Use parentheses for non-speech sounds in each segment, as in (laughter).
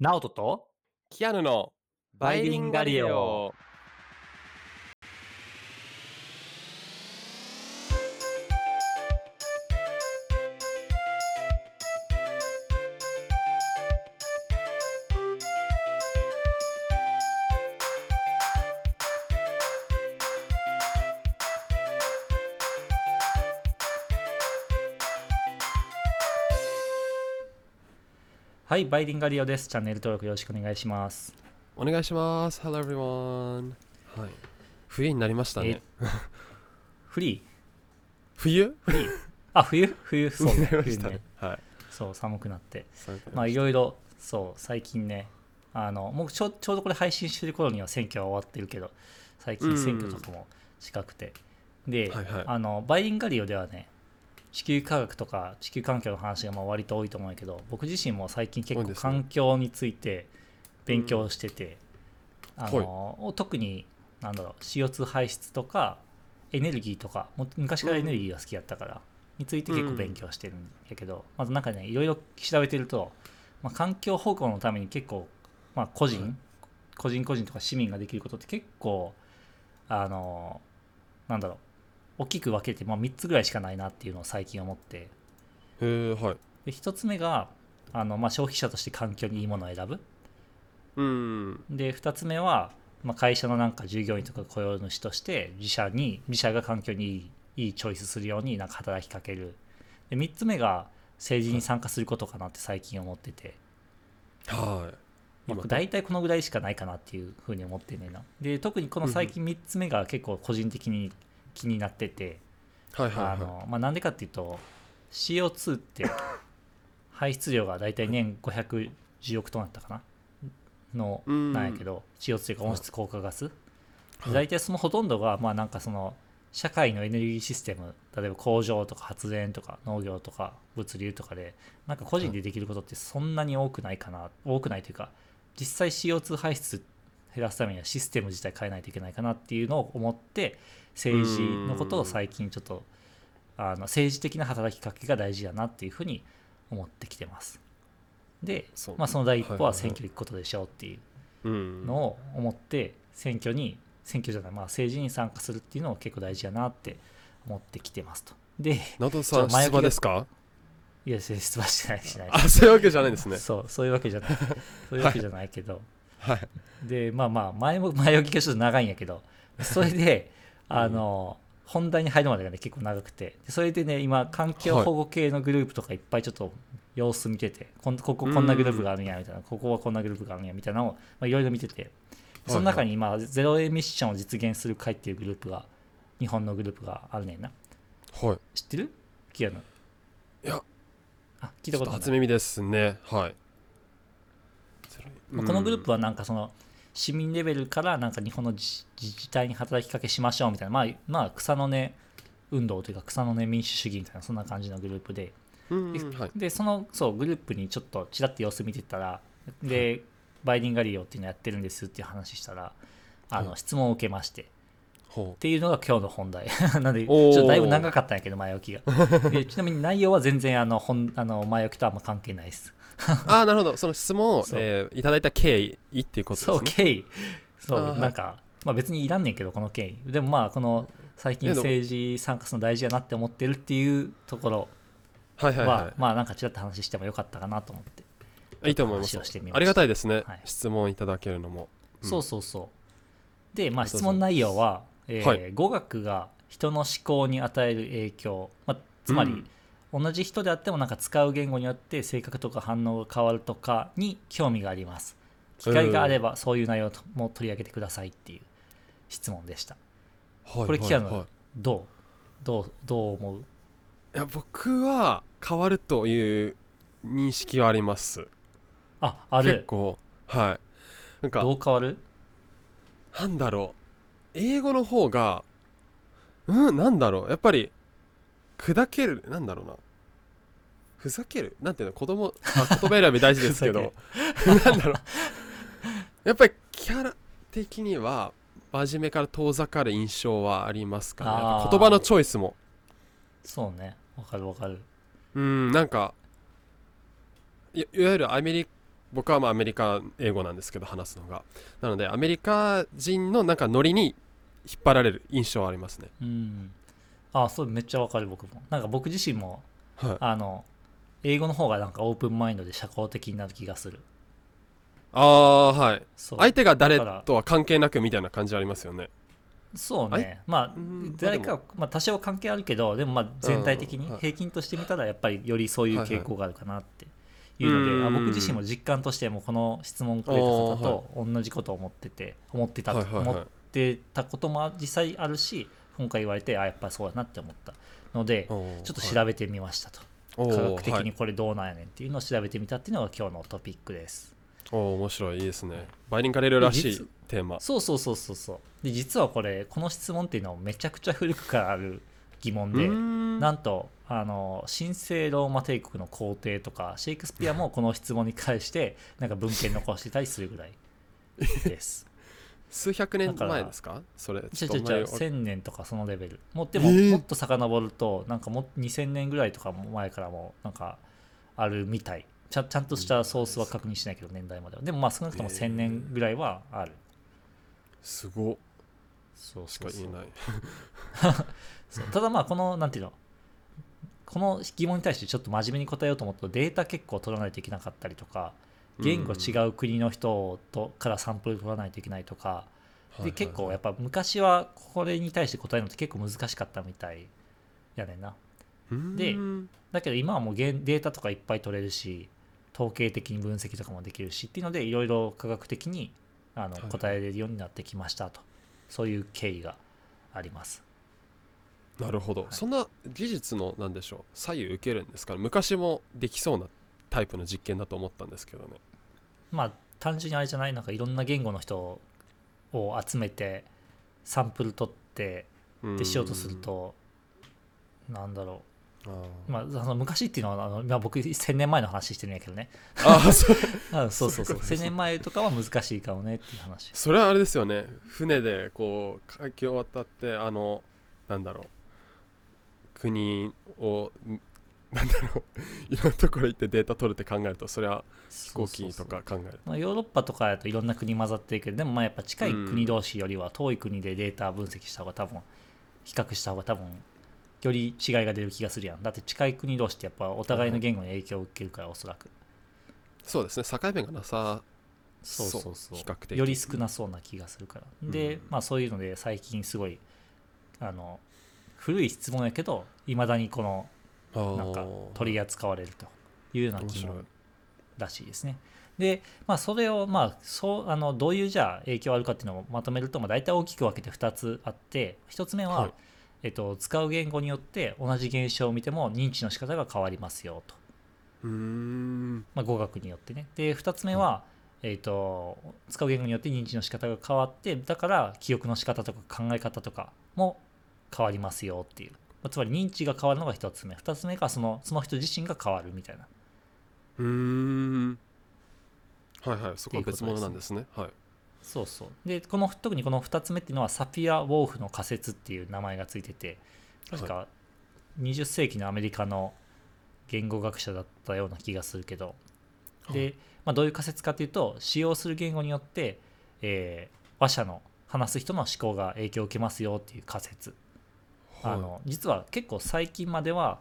ナオトとキアヌのバイリンガリオ。はい、バイリンガリオです。チャンネル登録よろしくお願いします。お願いします。Hello everyone。はい。冬になりましたね。フリ冬？ーフリーあ、冬？冬そうね。冬ね。はい。そう、寒くなって。まあ、いろいろ、そう、最近ね、あの、もうちょちょうどこれ配信してる頃には選挙は終わってるけど、最近選挙とかも近くて。で、はいはいあの、バイリンガリオではね、地球科学とか地球環境の話がまあ割と多いと思うんやけど僕自身も最近結構環境について勉強してて、あの特になんだろう CO2 排出とかエネルギーとかも昔からエネルギーが好きやったから、について結構勉強してるんやけど、まずなんかねいろいろ調べてると、まあ、環境保護のために結構、まあ、個人、はい。個人個人とか市民ができることって結構あのなんだろう大きく分けて、まあ、3つぐらいしかないなっていうのを最近思って。へえ、はい。で1つ目があの、まあ、消費者として環境にいいものを選ぶ。うん。で2つ目は、まあ、会社のなんか従業員とか雇用主として自社に自社が環境にいいいいチョイスするようになんか働きかける。で3つ目が政治に参加することかなって最近思ってて、はい。まあ、大体このぐらいしかないかなっていうふうに思ってんねんな。で特にこの最近3つ目が結構個人的に気になってて、なんでかっていうと CO2 って (laughs) 排出量が大体年510億トンだったかな？のうん。なんやけど CO2 というか温室効果ガス、はい。大体そのほとんどがまあなんかその社会のエネルギーシステム例えば工場とか発電とか農業とか物流とかでなんか個人でできることってそんなに多くないかな？多くないというか実際 CO2 排出減らすためにはシステム自体変えないといけないかなっていうのを思って政治のことを最近ちょっとあの政治的な働きかけが大事だなっていうふうに思ってきてます。で、まあ、その第一歩は選挙に行くことでしょうっていう。のを思って選挙に選挙じゃない、まあ、政治に参加するっていうのを結構大事やなって思ってきてますと。で、ナトさん、出馬ですか？いや、出馬してないしない。あ、そういうわけじゃないですね。そう、そういうわけじゃない。そういうわけじゃないけど。はい。で、まあまあ、前も前置きがちょっと長いんやけど、それで、あの、本題に入るまでがね、結構長くて、でそれでね、今、環境保護系のグループとかいっぱいちょっと様子見てて、こんこここんなグループがあるんや、みたいな、ここはこんなグループがあるんや、みたいなのを、まあ、いろいろ見てて、その中に今、ゼロエミッションを実現する会っていうグループが、日本のグループがあるねんな。はい。知ってる？キアヌ。いや、あ、聞いたこととない初。耳ですね。はい。まあこのグループは、はなんかその市民レベルからなんか日本の自自治体に働きかけしましょうみたいな、まあ、まあ草の根運動というか草の根民主主義みたいなそんな感じのグループで。はい。でそのそうグループにちょっとちらっと様子見てたらで、バイリンガリオっていうのやってるんですっていう話したらあのはい。質問を受けまして。っほていうのが今日の本題。(laughs) なんでちょっとだいぶ長かったんやけど前置きが。でちなみに内容は全然あの本あの前置きとあんま関係ないです。う (laughs) ああ、なるほど。その質問を、えーいただいた経緯っていうことですね。そう、経緯。そう、なんか、まあ別にいらんねんけど、この経緯。でもまあ、この最近政治参加するの大事やなって思ってるっていうところはいはいは、はまあなんかちらっと話してもよかったかなと思って。い。いいと思いますありがたいですね、はい質問いただけるのも。うんそうそうそう。で、まあ質問内容は、えーはい語学が人の思考に与える影響、まあ、つまり、うん同じ人であってもなんか使う言語によって性格とか反応が変わるとかに興味があります。機会があればそういう内容も取り上げてくださいっていう質問でした。はいこれキアヌはいはい。どう？どう？どう思う？いや僕は変わるという認識はあります。あある。結構。はい。なんかどう変わる？なんだろう。英語の方がうん？なんだろう。やっぱり砕けるなんだろうなふざける？なんていうの？子供 (laughs) あ言葉選び大事ですけど。なんだろう。やっぱりキャラ的には真面目から遠ざかる印象はありますかね。言葉のチョイスも。そうね。わかるわかる。うんなんかいいわゆるアメリ僕はまあアメリカ英語なんですけど話すのが。なのでアメリカ人のなんかノリに引っ張られる印象はありますね。うん。あそうめっちゃわかる僕も。なんか僕自身もはい。あの英語の方がなんかオープンマインドで社交的になる気がする。ああはい。相手が誰とは関係なくみたいな感じありますよね。あそうね。まあうん誰まあかまあ多少関係あるけどでもまあ全体的に平均としてみたらやっぱりよりそういう傾向があるかなっていうので、はい。はいあ僕自身も実感としてもこの質問くれた方と同じことを思ってて思ってたとはいはいはい。思ってたことも実際あるし今回言われてあやっぱそうだなって思ったのでちょっと調べてみましたと、はい科学的にこれどうなんやねんっていうのを調べてみたっていうのが今日のトピックです。おー面白い。いいですね。バイリンガルらしいテーマそうそうそうそうそうで実はこれこの質問っていうのはめちゃくちゃ古くからある疑問で、ななんとあの神聖ローマ帝国の皇帝とかシェイクスピアもこの質問に関してなんか文献残してたりするぐらいです。数百年前ですか？それちちょっと前ょちょちょ1000年とかそのレベル。もでも、えーもっと遡るとなんかも2000年ぐらいとかも前からもなんかあるみたい。ちゃちゃんとしたソースは確認しないけど年代までは。でもまあ少なくとも1000年ぐらいはある、すごそうそうそう。しか言えない。(laughs) そう。ただまあこのなんていうの？この疑問に対してちょっと真面目に答えようと思うとデータ結構取らないといけなかったりとか言語違う国の人とからサンプル取らないといけないとか、で結構やっぱ昔はこれに対して答えるのって結構難しかったみたいやねんな。でうん。だけど今はもうデータとかいっぱい取れるし統計的に分析とかもできるしっていうのでいろいろ科学的にあのはい答えれるようになってきましたと。そういう経緯があります。なるほど、い。そんな技術のなんでしょう左右受けるんですか？ね昔もできそうなタイプの実験だと思ったんですけどね。まあ単純にあれじゃないなんかいろんな言語の人を集めてサンプル取ってでしようとするとなんだろう。まああの昔っていうのはあの、まあ、僕1000年前の話してるんやけどね。ーあーそう。あ (laughs) そうそうそう。そういうことです1000年前とかは難しいかもねっていう話。それはあれですよね。船でこう海峡を渡ってあのなんだろう。国をんなんだろう。いろんなところ行ってデータ取るって考えるとそれは飛行機とか考えるまあ、ヨーロッパとかだといろんな国混ざってるけどでもまあやっぱ近い国同士よりは遠い国でデータ分析した方が多分比較した方が多分より違いが出る気がするやん。だって近い国同士ってやっぱお互いの言語に影響を受けるからおそらく。そうですね。境目がなさそう。そうそう比較的。より少なそうな気がするから。で、うん。まあそういうので最近すごいあの古い質問やけどいまだにこのなんか取り扱われるというような面白い疑問らしいですね。で、まあ、それを、まあ、そうあのどういうじゃあ影響あるかっていうのをまとめると、まあ、大体大きく分けて2つあって1つ目は、はいえっと、使う言語によって同じ現象を見ても認知の仕方が変わりますよと、うーんまあ、語学によってね。で2つ目は、えっと、使う言語によって認知の仕方が変わってだから記憶の仕方とか考え方とかも変わりますよっていう。まあつまり認知が変わるのが1つ目。2つ目がそのその人自身が変わるみたいな。うーん。はいはい。そこは別物なんですね。はい。そうそう。でこの特にこの2つ目っていうのはサピア・ウォーフの仮説っていう名前がついてて確か20世紀のアメリカの言語学者だったような気がするけど。で、まあ、どういう仮説かというと使用する言語によって、えー話者の話す人の思考が影響を受けますよっていう仮説あの実は結構最近までは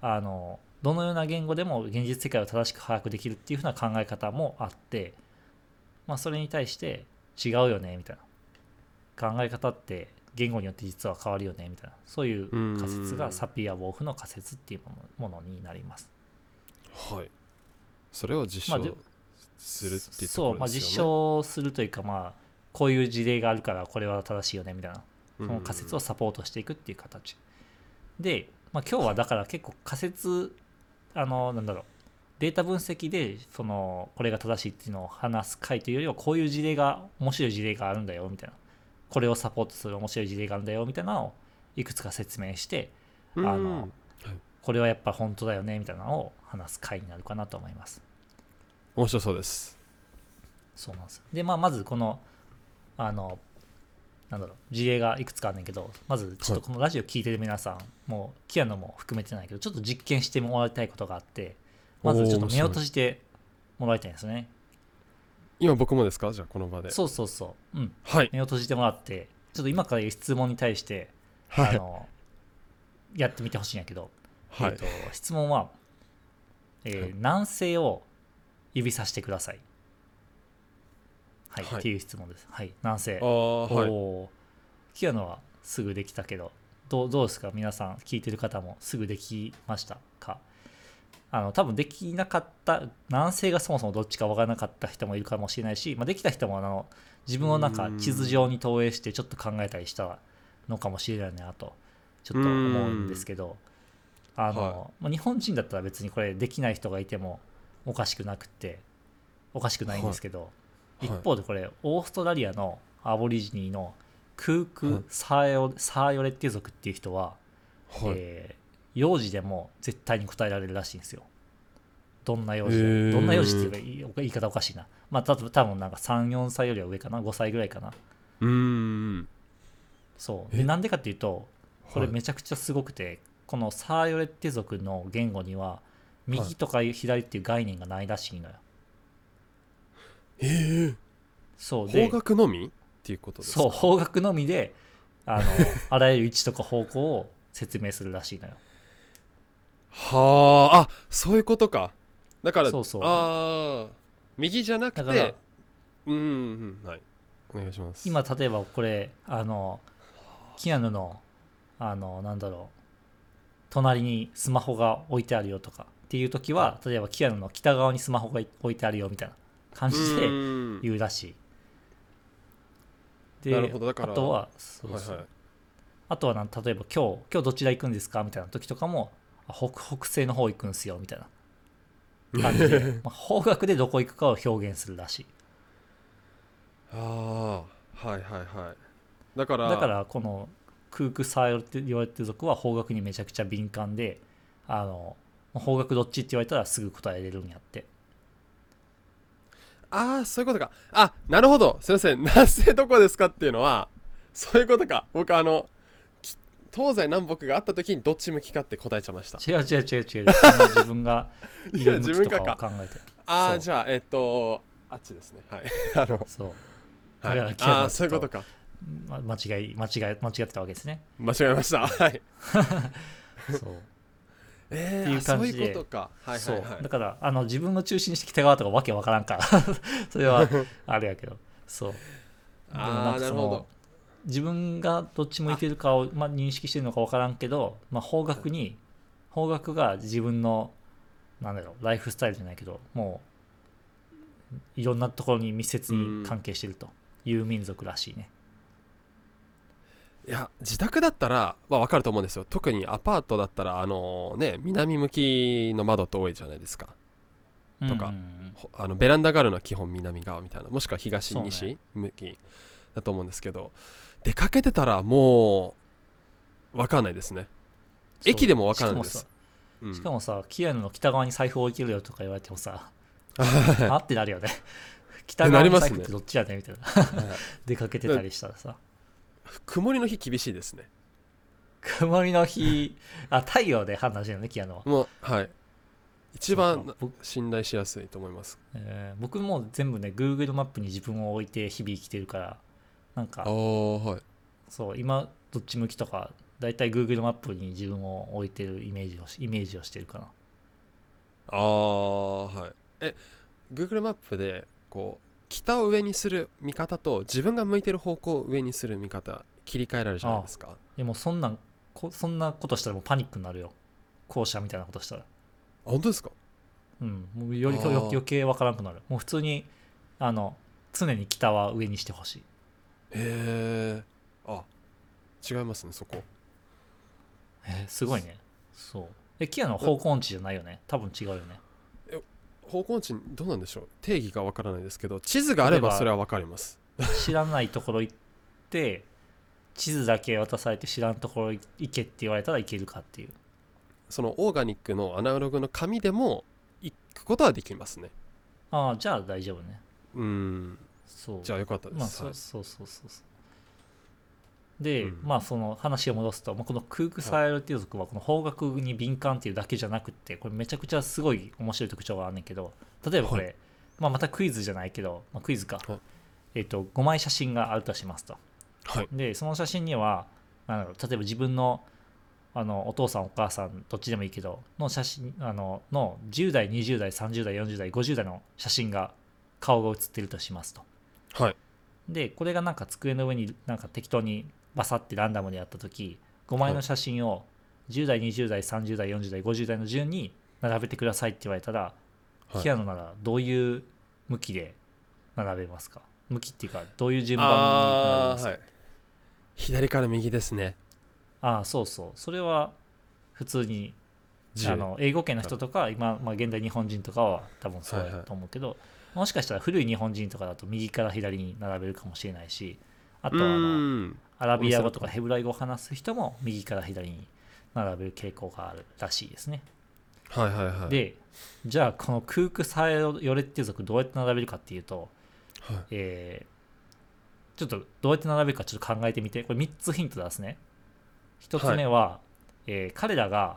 あのどのような言語でも現実世界を正しく把握できるっていうふうな考え方もあって、まあ、それに対して違うよねみたいな。考え方って言語によって実は変わるよねみたいな。そういう仮説がサピア・ウォーフの仮説っていうものになります。はい。それを実証するっていうとそう、まあ、ころですよね。実証するというかまあこういう事例があるからこれは正しいよねみたいなその仮説をサポートしていくっていう形。で、まあ、今日はだから結構仮説あのなんだろう。データ分析でそのこれが正しいっていうのを話す回というよりはこういう事例が面白い事例があるんだよみたいな。これをサポートする面白い事例があるんだよみたいなのをいくつか説明してうん。あのはい。これはやっぱ本当だよねみたいなのを話す回になるかなと思います。面白そうです。そうなんです。でまあまずこのあのなんだろう事例がいくつかあるんだけどまずちょっとこのラジオ聞いてる皆さん、もうキアノも含めてないけどちょっと実験してもらいたいことがあってまずちょっと目を閉じてもらいたいんですね。今僕もですか？じゃあこの場で。そうそうそう。うん。はい。目を閉じてもらってちょっと今から言う質問に対して、はい。あのやってみてほしいんやけど、はい。えーと質問は、えーはい。南西を指さしてくださいはい、はい。っていう質問です。はい。南西あおー。キアノはすぐできたけどどうどうですか？皆さん聞いてる方もすぐできましたか？あの多分できなかった南西がそもそもどっちか分からなかった人もいるかもしれないし、まあ、できた人もあの自分をなん。か地図上に投影してちょっと考えたりしたのかもしれないなとちょっと思うんですけどあの、はまあ、日本人だったら別にこれできない人がいてもおかしくなくておかしくないんですけど、はい一方でこれオーストラリアのアボリジニーのクーはい。ク・サーヨサーヨレッテ族っていう人は、はい。えー幼児でも絶対に答えられるらしいんですよ。どんな幼児でもへー。どんな幼児っていうか言い方おかしいな。まあ多分多分なんか34歳よりは上かな？5歳ぐらいかな。うーん。そう。なんでかっていうとこれはい。めちゃくちゃすごくて、このサーヨレッテ族の言語には右とか左っていう概念がないらしいのよ、ええそうで。方角のみっていうことですか？そう方角のみであの (laughs) あらゆる位置とか方向を説明するらしいのよ。はああそういうことか。だからそうそう。ああ右じゃなくだからてうんうんはい。お願いします。今例えばこれあのキアヌのあのなんだろう隣にスマホが置いてあるよとかっていう時は例えばキアヌの北側にスマホが置いてあるよみたいな感じでうん。言うらしい。あとはそうそう、はいはい。あとはなん例えば今日今日どちら行くんですか？みたいな時とかもあ北北西の方行くんすよみたいな。感じで、(laughs) まあ、方角でどこ行くかを表現するらしい。ああはいはいはい。だからだからこのクークサーヨって言われてる族は方角にめちゃくちゃ敏感であの方角どっちって言われたらすぐ答えれるんやってああそういうことか。あなるほど。すいません。(laughs) 南西どこですかっていうのはそういうことか。僕あのき東西南北があった時にどっち向きかって答えちゃいました。違う違う違う違う。自分が (laughs) いる向きとかをいや考えて。ああじゃあえっとあっちですね。はい。(laughs) あのそう。はい。ああそういうことか。ま間違い間違い間違ってたわけですね。間違えました。はい。そうえー、っていう感じで。だからあの自分の中心にして北側とかわけわからんから。(laughs) それは (laughs) あれやけど。そう。でもあんかその自分がどっち向いてるかを、まあ、認識してるのか分からんけど、まあ、方角に方角が自分のなんだろうライフスタイルじゃないけどもういろんなところに密接に関係してるという民族らしいね。いや自宅だったら、まあ、分かると思うんですよ。特にアパートだったらあのね南向きの窓って多いじゃないですか。とかあのベランダがあるのは基本南側みたいな。もしくは東西向きだと思うんですけど出かけてたらもう分かんないですね。駅でも分かんないです。しかもさうん。しかもさ、キアヌの北側に財布置いてるよとか言われてもさ、(laughs) あってなるよね。(laughs) 北側の財布ってどっちやねんみたいな。(laughs) 出かけてたりしたらさ。曇りの日厳しいですね。曇りの日、(laughs) あ、太陽で判断してるのね、キアヌは。もうはい。一番信頼しやすいと思います。えー僕も全部ね Google マップに自分を置いて日々生きてるからなんかああはい。そう今どっち向きとかだいたい Google マップに自分を置いてるイメージをしイメージをしてるかな。ああはい。え Google マップでこう北を上にする見方と自分が向いてる方向を上にする見方切り替えられるじゃないですか。でもそんなんこそんなことしたらもうパニックになるよ。校舎みたいなことしたら。あ本当ですか？うん。もうより余計わからなくなる。もう普通にあの常に北は上にしてほしい。へえあ違いますねそこ。えーすごいね。そう。えキアの方向音痴じゃないよね？多分違うよね方向音痴どうなんでしょう？定義がわからないですけど地図があればそれはわかります。知らないところ行って地図だけ渡されて知らんところ行けって言われたら行けるかっていう。そのオーガニックのアナログの紙でも行くことはできますね。ああじゃあ大丈夫ね。うん。そう。じゃあよかったです、まあそうそうそうそうで、うん。まあその話を戻すと、まあ、このクークサイルっていう族はこの方角に敏感っていうだけじゃなくてこれめちゃくちゃすごい面白い特徴があんねんけど例えばこれ、はまあ、またクイズじゃないけど、まあ、クイズか、はい。えっと5枚写真があるとしますと。はい。でその写真にはなんだろう例えば自分のあのお父さんお母さんどっちでもいいけどの写真あのの10代20代30代40代50代の写真が顔が写ってるとしますと。はい。でこれがなんか机の上になんか適当にバサってランダムでやった時5枚の写真を10代20代30代40代50代の順に並べてくださいって言われたら、はい。平野ならどういう向きで並べますか？向きっていうかどういう順番に並べますか？はい。左から右ですね。ああそうそう。それは普通に10あの英語圏の人とか今、まあ、現代日本人とかは多分そうやと思うけど、もしかしたら古い日本人とかだと右から左に並べるかもしれないしあとはあのアラビア語とかヘブライ語を話す人も右から左に並べる傾向があるらしいですね。はいはいはいでじゃあこのクークサエヨレッテ族どうやって並べるかっていうと、はいえーちょっとどうやって並べるかちょっと考えてみてこれ3つヒント出すね。1つ目は、えー彼らが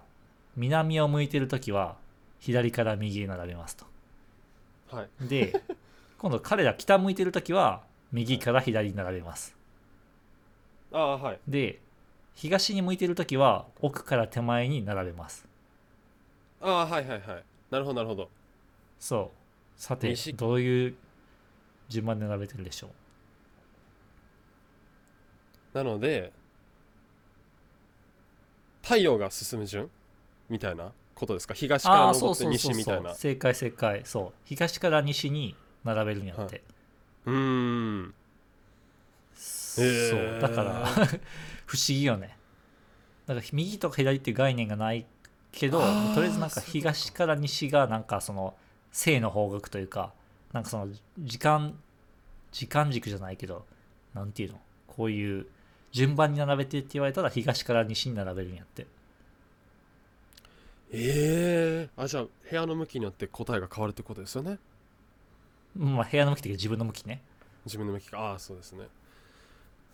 南を向いてるときは左から右へ並べますと。はいで (laughs) 今度彼ら北向いてるときは右から左に並べます。ああはい。で東に向いてるときは奥から手前に並べます。ああはいはいはい。なるほどなるほど。そう。さて西。どういう順番で並べてるでしょう？なので太陽が進む順みたいなことですか？東からそう昇ってそうそうそ西みたいう。な正解正解。そう。東から西に並べるんやって、うーんそう。だから (laughs) 不思議よね。だから右とか左っていう概念がないけどとりあえずなんか東から西がなんかその正の方角というかなんかその時間時間軸じゃないけどなんていうの？こういう順番に並べてって言われたら東から西に並べるんやって。ええあじゃあ部屋の向きによって答えが変わるってことですよね？うんまあ部屋の向きっていうか自分の向きね。自分の向きがああそうですね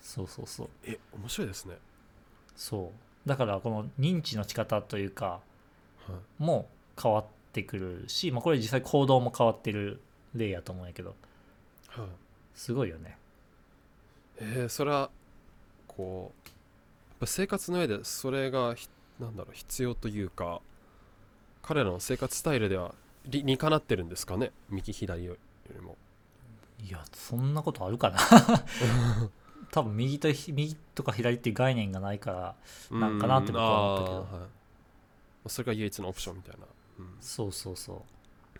そうそうそう。え面白いですね。そう。だからこの認知の仕方というかはい。も変わってくるし、まあ、これ実際行動も変わってる例やと思うんやけど。はい。すごいよね。えー、それはこうやっぱ生活の上でそれがひなんだろう必要というか彼らの生活スタイルでは理にかなってるんですかね？右左よりも。いやそんなことあるかな (laughs) 多分右とひ右とか左っていう概念がないからなんかなって僕は思ったけど。はい。それが唯一のオプションみたいな、うん。そうそうそう。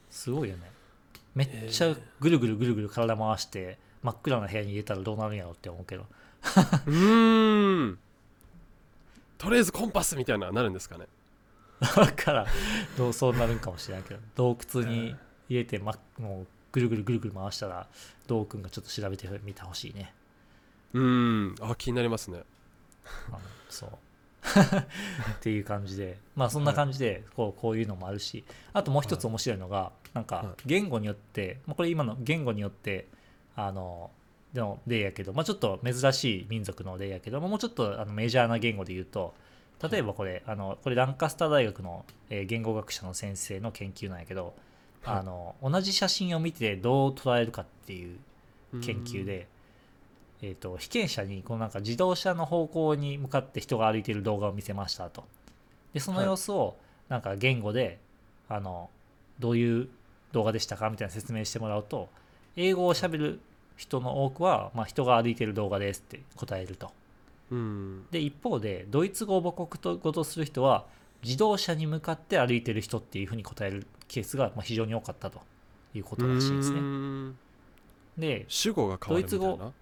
すごいよね。めっちゃぐるぐるぐるぐる体回して真っ暗な部屋に入れたらどうなるんやろって思うけど。うーん。とりあえずコンパスみたいなのなるんですかね。だからどうそうなるんかもしれないけど。洞窟に入れて、ま、もうぐるぐるぐるぐる回したらどうくんがちょっと調べてみてほしいねうーん。あ気になりますね。そう。(laughs) っていう感じで。まあそんな感じでこうこういうのもあるし。あともう一つ面白いのがなんはか言語によってまあこれ今の言語によってあのの例やけど、まあ、ちょっと珍しい民族の例やけどもうちょっとあのメジャーな言語で言うと例えばこれあのこれランカスター大学の、えー言語学者の先生の研究なんやけどはいあの同じ写真を見てどう捉えるかっていう研究で、えー、と被験者にこのなんか自動車の方向に向かって人が歩いている動画を見せましたと。でその様子をなんか言語で、あのどういう動画でしたかみたいな説明してもらうと英語をしゃべる人の多くは、まあ、人が歩いている動画ですって答えると。うん。で一方でドイツ語を母国語とする人は自動車に向かって歩いている人っていうふうに答えるケースがまあ非常に多かったということらしいですね。で主語が変わるみたいな？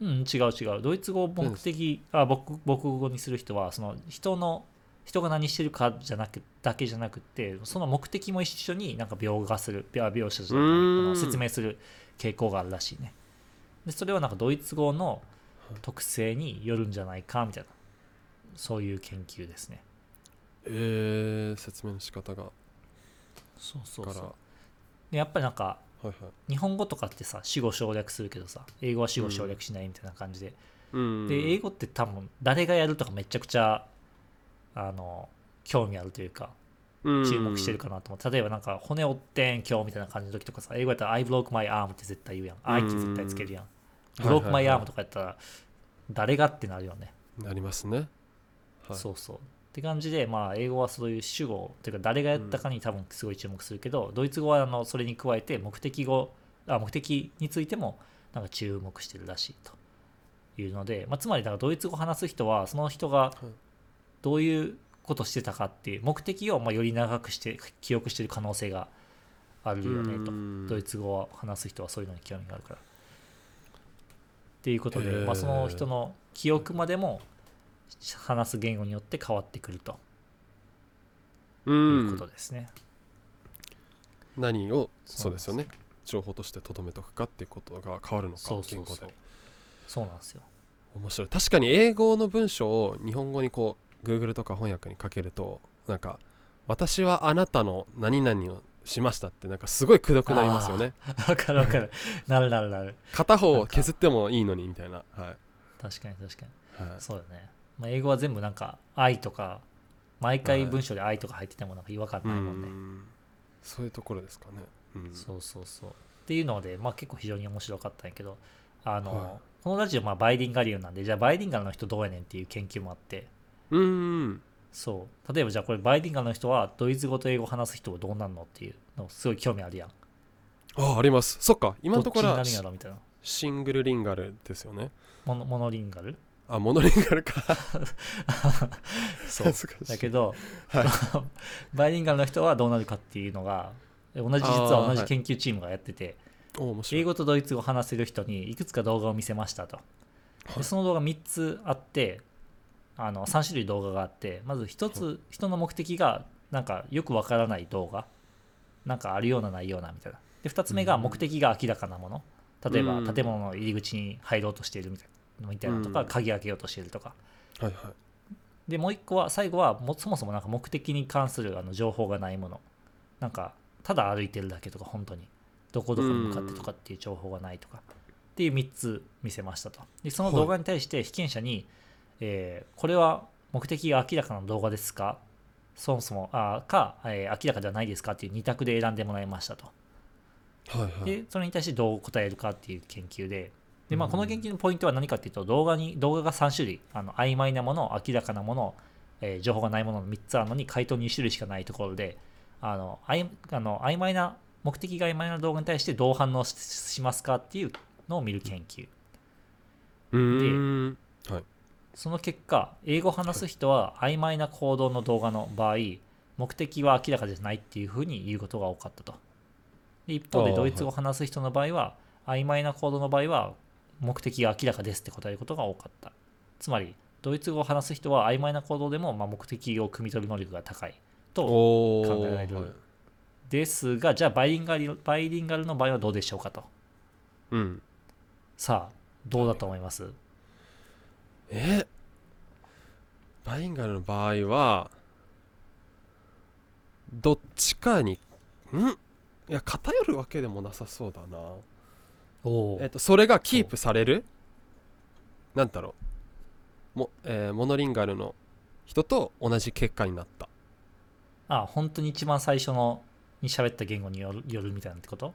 うん、違う違う。ドイツ語を目的、あ母母国語にする人は、その人の、人が何してるかじゃなくだけじゃなくて、その目的も一緒になんか描画する、描描写じゃないあうーんの説明する傾向があるらしいね。で、それはなんかドイツ語の特性によるんじゃないかみたいな、そういう研究ですね。えー、説明の仕方がそうそうからそう。でやっぱりなんか、はいはい。日本語とかってさ、死語省略するけどさ、英語は死語省略しないみたいな感じで、うん。で英語って多分誰がやるとかめちゃくちゃあの興味あるというかうん。注目してるかなと思う、例えばなんか骨折ってん今日みたいな感じの時とかさ英語やったら I broke my arm って絶対言うやん。I って絶対つけるやん、うん broke はい。my arm とかやったら誰がってなるよね、なりますね。はい。そうそうって感じでまあ英語はそういう主語っていうか誰がやったかに多分すごい注目するけど、ドイツ語はあのそれに加えて目的語あ目的についてもなんか注目してるらしいというので、まあ、つまりだからドイツ語を話す人はその人がいどういうことしてたかっていう目的をまあより長くして記憶してる可能性があるよねとうんドイツ語を話す人はそういうのに興味があるから。っていうことで、まあ、その人の記憶までも話す言語によって変わってくるとういうんことですね。何をそそううですよね情報として留めとくかっていうことが変わるのかそうそうそう。そうなんですよ。面白い確かに英語の文章を日本語にこう Google とか翻訳にかけるとなんか私はあなたの何々をしましたってなんかすごいくどくなりますよねわかるわかる。なるなるなる。片方を削ってもいいのにみたいなは確かに確かに。い、はい、そうだね。まあ、英語は全部なんか愛とか、毎回文章で愛とか入っててもなんか違和感うないもんね。ん。そういうところですかね、うん、そうそうそう。っていうので、まあ結構非常に面白かったんやけど、あの、はい。このラジオまあバイリンガリオなんで、じゃあバイリンガルの人どうやねんっていう研究もあって、うんそう。例えばじゃあこれバイリンガルの人はドイツ語と英語を話す人はどうなんのっていうのすごい興味あるやん。ああります。そっか。今のところは。シングルリンガルですよね。モノモノリンガル？あモノリンガルか。(laughs) そう。だけど、はい。(laughs) バイリンガルの人はどうなるかっていうのが同じ実は同じ研究チームがやってて、お面白い。英語とドイツ語を話せる人にいくつか動画を見せましたと、はい。でその動画3つあってあの3種類動画があってまず1つ、人の目的がなんかよくわからない動画。なんかあるようなないようなみたいな。で2つ目が目的が明らかなもの。例えばうん。建物の入り口に入ろうとしているみたいなみたいなのとか、うん。鍵開けようとしているとか。はいはい。でもう一個は最後はもそもそもなんか目的に関するあの情報がないもの。なんかただ歩いてるだけとか本当に。どこどこに向かってとかっていう情報がないとか。っていう3つ見せましたと。でその動画に対して被験者に、えーこれは目的が明らかな動画ですか？そもそもあか、えー明らかではないですか？っていう2択で選んでもらいましたと。はいはい。でそれに対してどう答えるかっていう研究でで、まあ、うん。この研究のポイントは何かっていうと動画に動画が3種類あの曖昧なもの明らかなもの、えー情報がないものの3つあるのに回答2種類しかないところであのあいあの曖昧な目的が曖昧な動画に対してどう反応ししますかっていうのを見る研究。うーん。その結果英語を話す人は曖昧な行動の動画の場合目的は明らかじゃないっていうふうに言うことが多かったと。で一方でドイツ語を話す人の場合は曖昧な行動の場合は目的が明らかですって答えることが多かった。つまりドイツ語を話す人は曖昧な行動でもまあ目的を汲み取る能力が高い。とお考えられる。はい。ですがじゃあバイリンガルバイリンガルの場合はどうでしょうかと。うん。さあどうだと思います？えバイリンガルの場合はどっちかにん？いや偏るわけでもなさそうだな。おえっとそれがキープされるなんだろう。も、えーモノリンガルの人と同じ結果になった。あ本当に一番最初のに喋った言語によるよるみたいなってこと？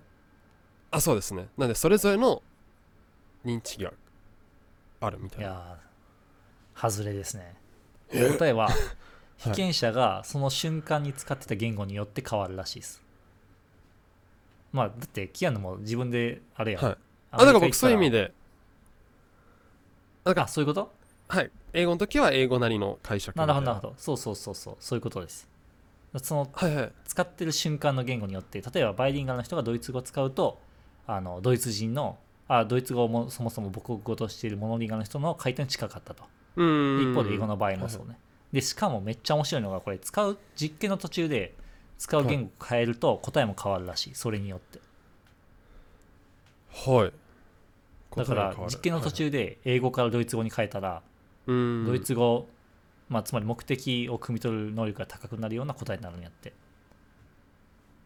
あそうですね。なんでそれぞれの認知があるみたいな。いやー外れですね。答えは (laughs) 被験者がその瞬間に使ってた言語によって変わるらしいですまあだってキアヌも自分であれやん、はい。アあだから僕そういう意味で。あそういうこと？はい。英語の時は英語なりの解釈な。るほどなるほど。そうそうそうそう。そういうことです。そのはいはい。使ってる瞬間の言語によって例えばバイリンガルの人がドイツ語を使うとあのドイツ人のあドイツ語もそもそも母国語としているモノリンガルの人の回答に近かったと。うーん。一方で英語の場合もそうね。で、しかもめっちゃ面白いのが、これ使う、実験の途中で使う言語を変えると答えも変わるらしい、それによって。はい。だから実験の途中で英語からドイツ語に変えたら、ドイツ語、まあ、つまり目的を汲み取る能力が高くなるような答えになるんやって。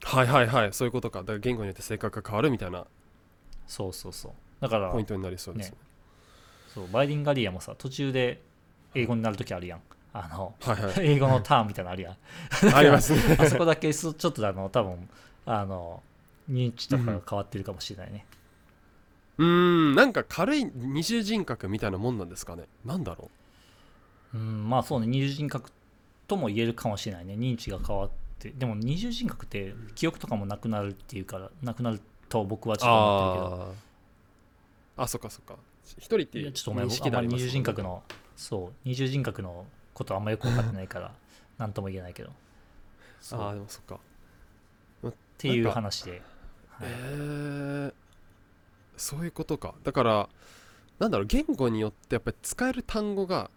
はいはいはい。そういうことか。だから言語によって性格が変わるみたいな。そうそうそう。だからポイン、トになりそうですね。そうバイリンガリアもさ、途中で英語になるときあるやん。あのはいはい。英語のターンみたいなのあるやん。(laughs) ありますね。(laughs) あそこだけそちょっとあの多分あの認知とかが変わってるかもしれないね、うーん。なんか軽い二重人格みたいなもんなんですかね。なんだろう。ん、まあそうね。二重人格とも言えるかもしれないね。認知が変わって。でも二重人格って記憶とかもなくなるっていうからなくなると僕はうちょっと思ってるけど。あそっかそっか。一人っていいうやちょっと二重人格のそう。二重人格のことあんまよく分かってないから何とも言えないけど。ああっでもそっか。ていう。話で、はい。えー、そういうことか。だからなんだろう言語によってやっぱり使える単語が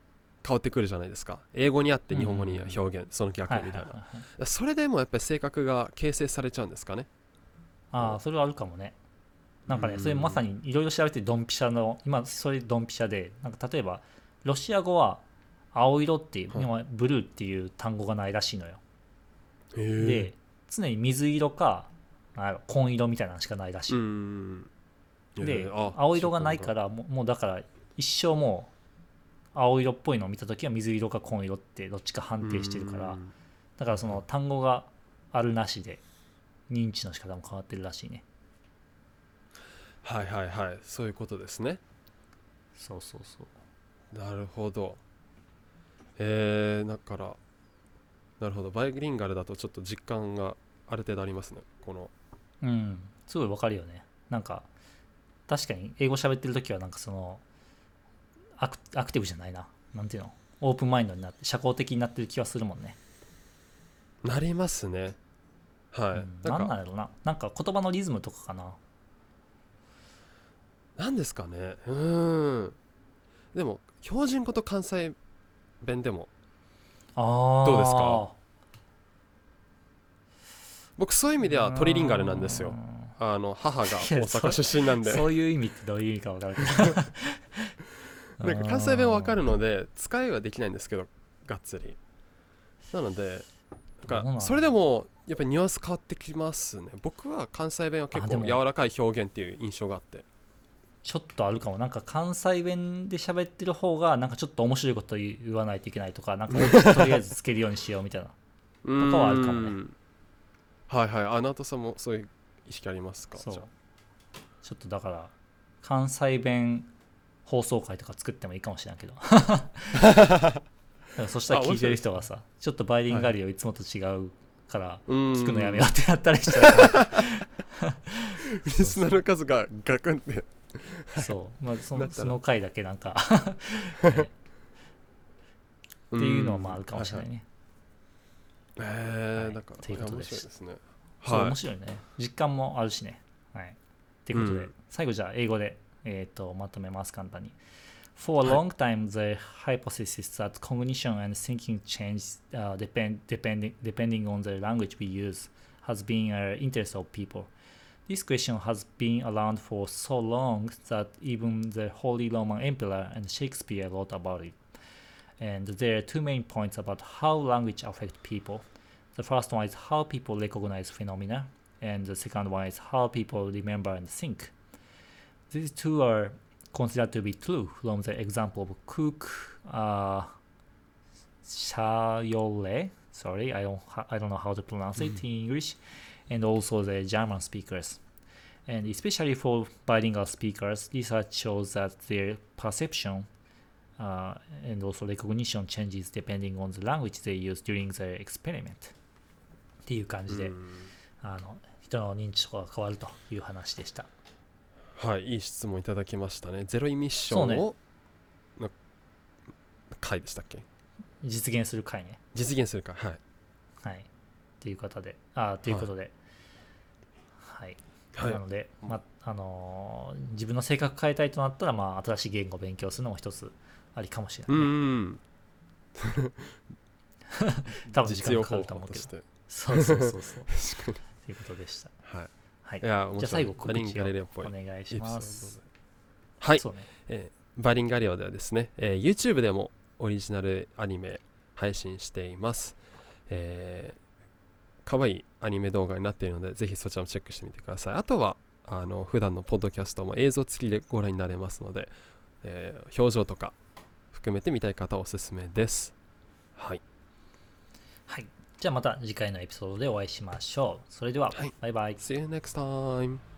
変わってくるじゃないですか。英語にあって日本語には表現、その逆はいみたいな、はいはいはいそれでもやっぱり性格が形成されちゃうんですかね。ああそれはあるかもね。なんかねうん。それまさにいろいろ調べてドンピシャの今それドンピシャでなんか例えばロシア語は青色っていう、ブルーっていう単語がないらしいのよ。で常に水色か紺色みたいなのしかないらしい、うんで、青色がないからもうもうだから一生もう青色っぽいのを見た時は水色か紺色ってどっちか判定してるからうん。だからその単語があるなしで認知の仕方も変わってるらしいね。はいはいはい。そういうことですね。そうそうそう。なるほどえー、だからなるほど。バイリンガルだとちょっと実感がある程度ありますね。この。うんすごいわかるよね。なんか確かに英語喋ってる時はなんかそのアクアクティブじゃないな。なんていうの？オープンマインドになって社交的になってる気はするもんね、なりますね。はい、うん、なんんなんやろな。なんか言葉のリズムとかかな。なんですかね。うーん。でも標準語と関西弁でも。あどうですか？僕そういう意味ではトリリンガルなんですよ。あの母が大阪出身なんで。そういう意味ってどういう意味か分かるけど。(laughs) なんか関西弁は分かるので使いはできないんですけどがっつり。なのでなんかそれでもやっぱりニュアンス変わってきますね。僕は関西弁は結構柔らかい表現っていう印象があってちょっとあるかも。なんか関西弁で喋ってる方がなんかちょっと面白いこと言わないといけないとかなんか (laughs) とりあえずつけるようにしようみたいな。とかはあるかもね。はいはい。あなたさんもそういう意識ありますか？そう。ちょっとだから関西弁放送会とか作ってもいいかもしれんけど。(laughs) そしたら聞いてる人がさちょっとバイリンガリオいつもと違うから聞くのやめようってなったりしたら。(laughs) リスナーの数がガクンってそう、まあ、そのその回だけなんかってっていうのはまああるかもしれないね、えー、はいなんかということ面です白いですねそうはい面白いね実感もあるしねはいっていうことで、うん最後じゃあ英語で、えー、とまとめます簡単に For a long time, the hypothesis that cognition and thinking change uh, depend, depending, depending on the language we use has been an interest of people. This question has been around for so long that even the Holy Roman Emperor and Shakespeare wrote about it. And there are two main points about how language affects people. The first one is how people recognize phenomena, and the second one is how people remember and think. These two are considered to be true from the example of Cook uh, Shayole. Sorry, I don't ha- I don't know how to pronounce it in English, and also the German speakers. And especially for bilingual speakers, research shows that their perception uh, and also recognition changes depending on the language they use during the experiment. っていう感じで、うんあの人の認知とかが変わるという話でした。はいいい質問いただきましたねゼロイミッションをの回でしたっけ実現する回ね。実現するかはいはい。っていう方で、あということで、はい。はいなので、まあのー自分の性格変えたいとなったら、まあ、新しい言語を勉強するのも一つありかもしれうない、ね。ん (laughs) 多分時間かかると思うけど。そうそうそうそう。(laughs) ということでした。にはいはいい。やじゃあ最後バリン告知をお願いします。はいね。えーバリンガリオではですね、えー YouTube でもオリジナルアニメ配信しています。えー、かわいいアニメ動画になっているので、ぜひそちらもチェックしてみてください。あとは、あの普段のポッドキャストも映像付きでご覧になれますので、えー表情とか含めて見たい方はおすすめです。はい。はい。じゃあまた次回のエピソードでお会いしましょう。それでは、はい。バイバイ。See you next time